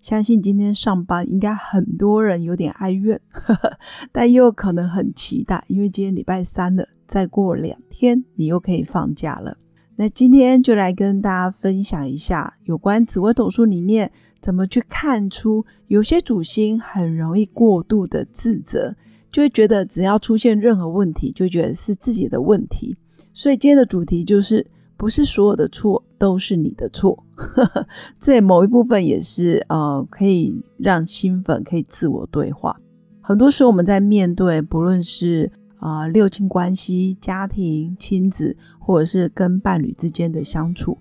相信今天上班应该很多人有点哀怨，呵 呵但又可能很期待，因为今天礼拜三了，再过两天你又可以放假了。那今天就来跟大家分享一下有关紫微斗数里面怎么去看出有些主星很容易过度的自责，就会觉得只要出现任何问题，就觉得是自己的问题。所以今天的主题就是，不是所有的错都是你的错。这某一部分也是呃，可以让新粉可以自我对话。很多时候我们在面对不论是啊六亲关系、家庭、亲子，或者是跟伴侣之间的相处，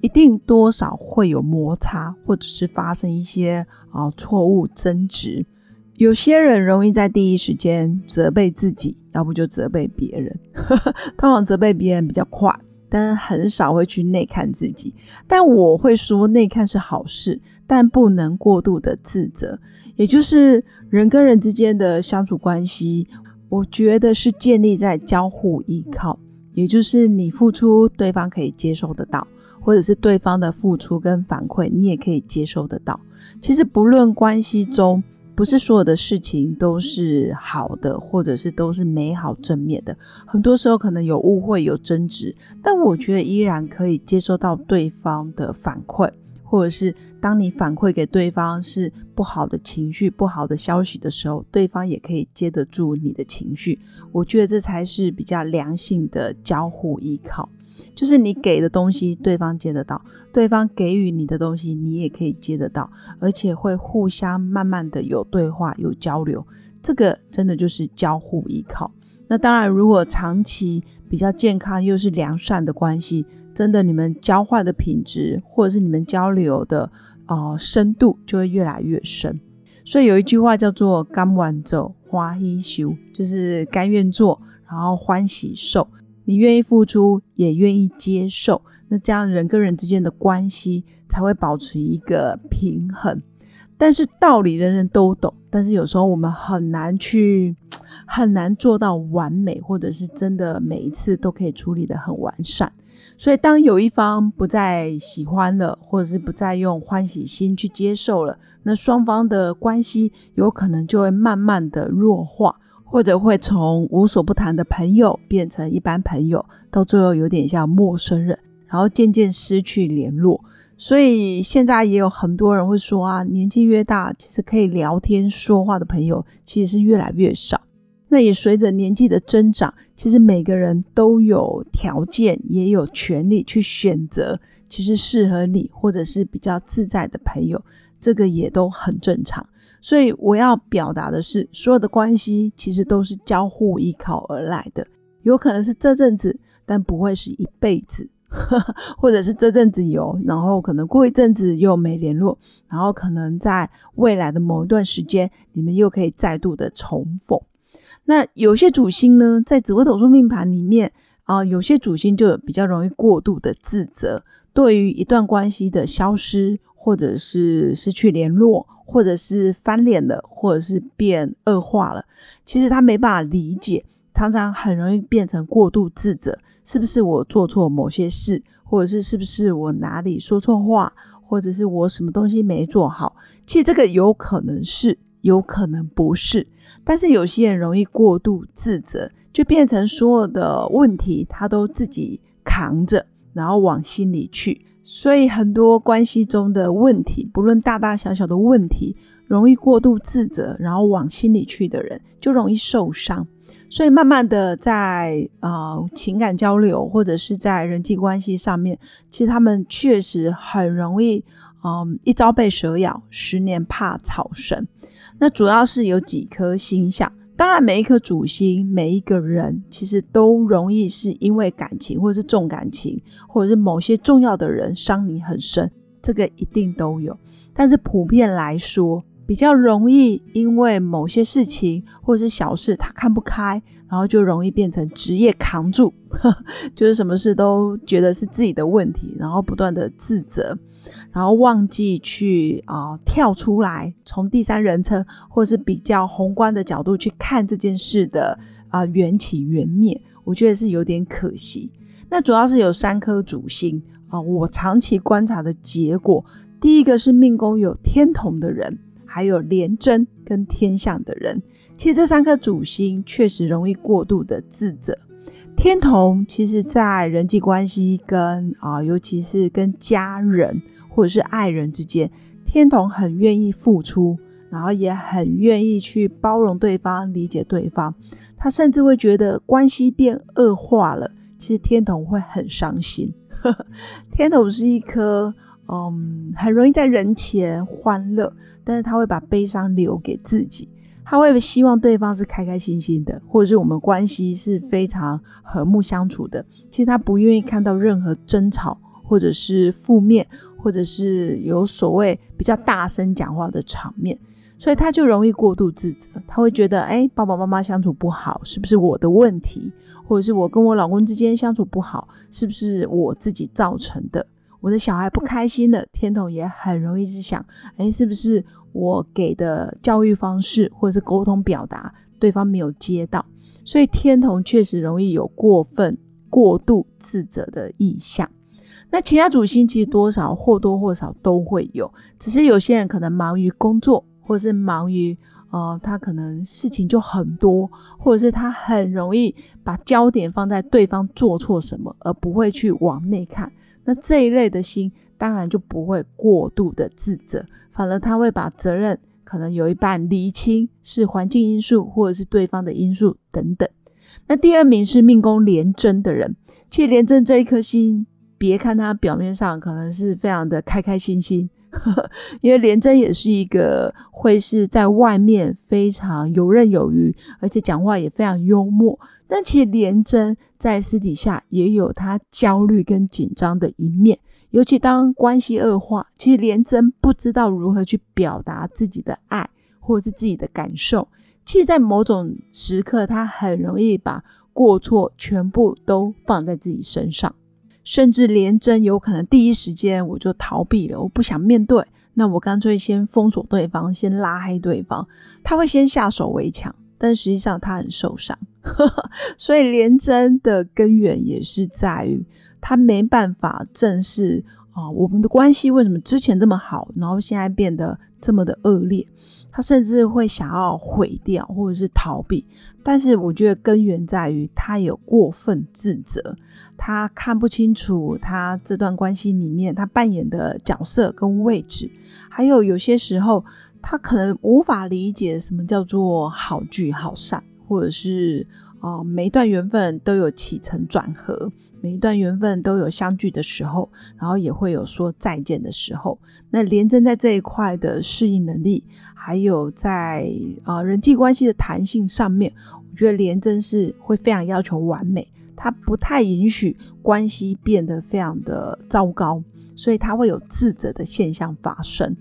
一定多少会有摩擦，或者是发生一些啊错误争执。有些人容易在第一时间责备自己。要不就责备别人，通常责备别人比较快，但很少会去内看自己。但我会说，内看是好事，但不能过度的自责。也就是人跟人之间的相处关系，我觉得是建立在交互依靠，也就是你付出，对方可以接受得到，或者是对方的付出跟反馈，你也可以接受得到。其实不论关系中。不是所有的事情都是好的，或者是都是美好正面的。很多时候可能有误会、有争执，但我觉得依然可以接收到对方的反馈，或者是当你反馈给对方是不好的情绪、不好的消息的时候，对方也可以接得住你的情绪。我觉得这才是比较良性的交互依靠。就是你给的东西，对方接得到；对方给予你的东西，你也可以接得到，而且会互相慢慢的有对话、有交流。这个真的就是交互依靠。那当然，如果长期比较健康又是良善的关系，真的你们交换的品质，或者是你们交流的呃深度，就会越来越深。所以有一句话叫做“甘愿走花喜修”，就是甘愿做，然后欢喜受。你愿意付出，也愿意接受，那这样人跟人之间的关系才会保持一个平衡。但是道理人人都懂，但是有时候我们很难去，很难做到完美，或者是真的每一次都可以处理的很完善。所以当有一方不再喜欢了，或者是不再用欢喜心去接受了，那双方的关系有可能就会慢慢的弱化。或者会从无所不谈的朋友变成一般朋友，到最后有点像陌生人，然后渐渐失去联络。所以现在也有很多人会说啊，年纪越大，其实可以聊天说话的朋友其实是越来越少。那也随着年纪的增长，其实每个人都有条件，也有权利去选择其实适合你或者是比较自在的朋友，这个也都很正常。所以我要表达的是，所有的关系其实都是交互依靠而来的，有可能是这阵子，但不会是一辈子，或者是这阵子有，然后可能过一阵子又没联络，然后可能在未来的某一段时间，你们又可以再度的重逢。那有些主星呢，在紫微斗数命盘里面啊，有些主星就比较容易过度的自责，对于一段关系的消失或者是失去联络。或者是翻脸了，或者是变恶化了，其实他没办法理解，常常很容易变成过度自责，是不是我做错某些事，或者是是不是我哪里说错话，或者是我什么东西没做好？其实这个有可能是，有可能不是，但是有些人容易过度自责，就变成所有的问题他都自己扛着，然后往心里去。所以很多关系中的问题，不论大大小小的问题，容易过度自责，然后往心里去的人，就容易受伤。所以慢慢的在呃情感交流或者是在人际关系上面，其实他们确实很容易，嗯，一朝被蛇咬，十年怕草绳。那主要是有几颗星象。当然，每一颗主星，每一个人，其实都容易是因为感情，或者是重感情，或者是某些重要的人伤你很深，这个一定都有。但是普遍来说，比较容易因为某些事情或者是小事他看不开，然后就容易变成职业扛住，就是什么事都觉得是自己的问题，然后不断的自责，然后忘记去啊跳出来，从第三人称或是比较宏观的角度去看这件事的啊缘起缘灭，我觉得是有点可惜。那主要是有三颗主星啊，我长期观察的结果，第一个是命宫有天同的人，还有廉贞跟天相的人，其实这三颗主星确实容易过度的自责。天同其实在人际关系跟啊，尤其是跟家人或者是爱人之间，天童很愿意付出，然后也很愿意去包容对方、理解对方，他甚至会觉得关系变恶化了。其实天童会很伤心，天童是一颗嗯，很容易在人前欢乐，但是他会把悲伤留给自己，他会希望对方是开开心心的，或者是我们关系是非常和睦相处的。其实他不愿意看到任何争吵，或者是负面，或者是有所谓比较大声讲话的场面，所以他就容易过度自责，他会觉得，哎，爸爸妈妈相处不好，是不是我的问题？或者是我跟我老公之间相处不好，是不是我自己造成的？我的小孩不开心了，天童也很容易是想，哎，是不是我给的教育方式或者是沟通表达，对方没有接到？所以天童确实容易有过分、过度自责的意向。那其他主星其实多少或多或少都会有，只是有些人可能忙于工作，或是忙于。哦，他可能事情就很多，或者是他很容易把焦点放在对方做错什么，而不会去往内看。那这一类的心，当然就不会过度的自责，反而他会把责任可能有一半厘清是环境因素，或者是对方的因素等等。那第二名是命宫廉贞的人，其实廉贞这一颗心，别看他表面上可能是非常的开开心心。呵 呵因为廉贞也是一个会是在外面非常游刃有余，而且讲话也非常幽默。但其实廉贞在私底下也有他焦虑跟紧张的一面，尤其当关系恶化，其实廉贞不知道如何去表达自己的爱或者是自己的感受。其实，在某种时刻，他很容易把过错全部都放在自己身上。甚至连真有可能第一时间我就逃避了，我不想面对，那我干脆先封锁对方，先拉黑对方。他会先下手为强，但实际上他很受伤。所以连真的根源也是在于他没办法正视啊，我们的关系为什么之前这么好，然后现在变得这么的恶劣？他甚至会想要毁掉或者是逃避。但是我觉得根源在于他有过分自责。他看不清楚他这段关系里面他扮演的角色跟位置，还有有些时候他可能无法理解什么叫做好聚好散，或者是啊每一段缘分都有起承转合，每一段缘分都有相聚的时候，然后也会有说再见的时候。那廉贞在这一块的适应能力，还有在啊人际关系的弹性上面，我觉得廉贞是会非常要求完美。他不太允许关系变得非常的糟糕，所以他会有自责的现象发生。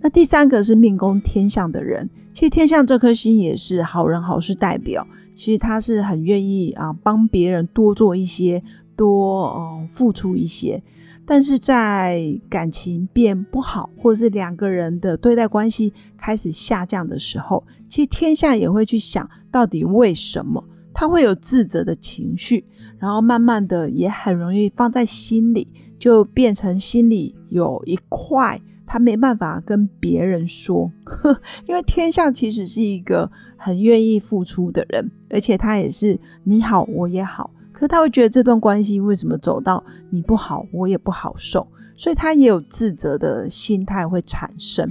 那第三个是命宫天象的人，其实天象这颗星也是好人好事代表，其实他是很愿意啊帮别人多做一些，多嗯付出一些。但是在感情变不好，或者是两个人的对待关系开始下降的时候，其实天下也会去想到底为什么他会有自责的情绪。然后慢慢的也很容易放在心里，就变成心里有一块他没办法跟别人说，因为天象其实是一个很愿意付出的人，而且他也是你好我也好，可他会觉得这段关系为什么走到你不好我也不好受，所以他也有自责的心态会产生。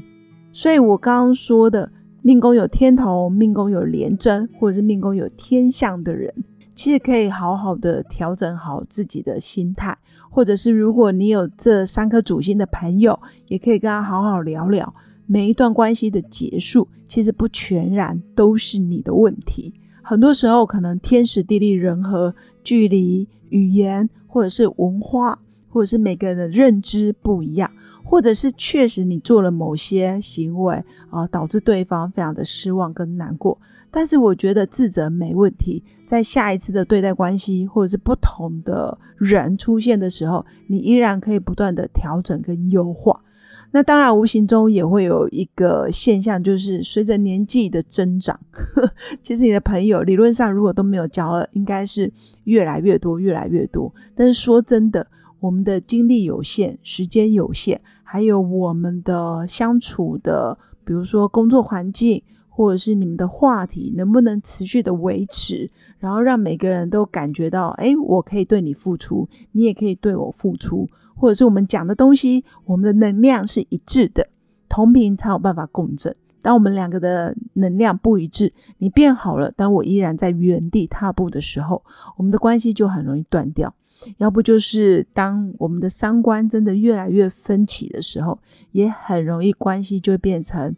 所以我刚刚说的命宫有天同、命宫有廉贞，或者是命宫有天象的人。其实可以好好的调整好自己的心态，或者是如果你有这三颗主星的朋友，也可以跟他好好聊聊。每一段关系的结束，其实不全然都是你的问题，很多时候可能天时地利人和、距离、语言，或者是文化，或者是每个人的认知不一样。或者是确实你做了某些行为啊，导致对方非常的失望跟难过。但是我觉得自责没问题，在下一次的对待关系或者是不同的人出现的时候，你依然可以不断的调整跟优化。那当然，无形中也会有一个现象，就是随着年纪的增长，呵 其实你的朋友理论上如果都没有交了，应该是越来越多，越来越多。但是说真的，我们的精力有限，时间有限，还有我们的相处的，比如说工作环境，或者是你们的话题，能不能持续的维持，然后让每个人都感觉到，哎，我可以对你付出，你也可以对我付出。或者是我们讲的东西，我们的能量是一致的，同频才有办法共振。当我们两个的能量不一致，你变好了，但我依然在原地踏步的时候，我们的关系就很容易断掉。要不就是当我们的三观真的越来越分歧的时候，也很容易关系就变成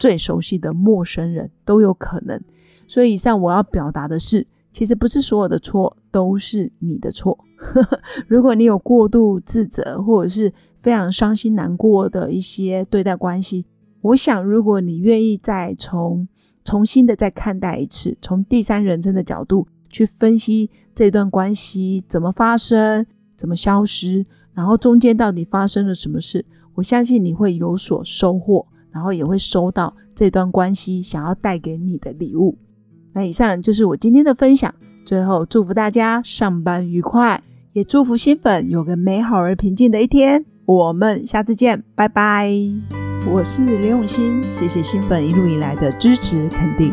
最熟悉的陌生人，都有可能。所以以上我要表达的是，其实不是所有的错都是你的错。如果你有过度自责，或者是非常伤心难过的一些对待关系，我想，如果你愿意再从重新的再看待一次，从第三人称的角度去分析这段关系怎么发生、怎么消失，然后中间到底发生了什么事，我相信你会有所收获，然后也会收到这段关系想要带给你的礼物。那以上就是我今天的分享，最后祝福大家上班愉快。也祝福新粉有个美好而平静的一天。我们下次见，拜拜。我是刘永新，谢谢新粉一路以来的支持肯定。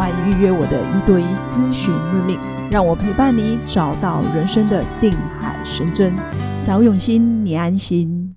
欢迎预约我的一对一咨询任命，让我陪伴你找到人生的定海神针。找永新，你安心。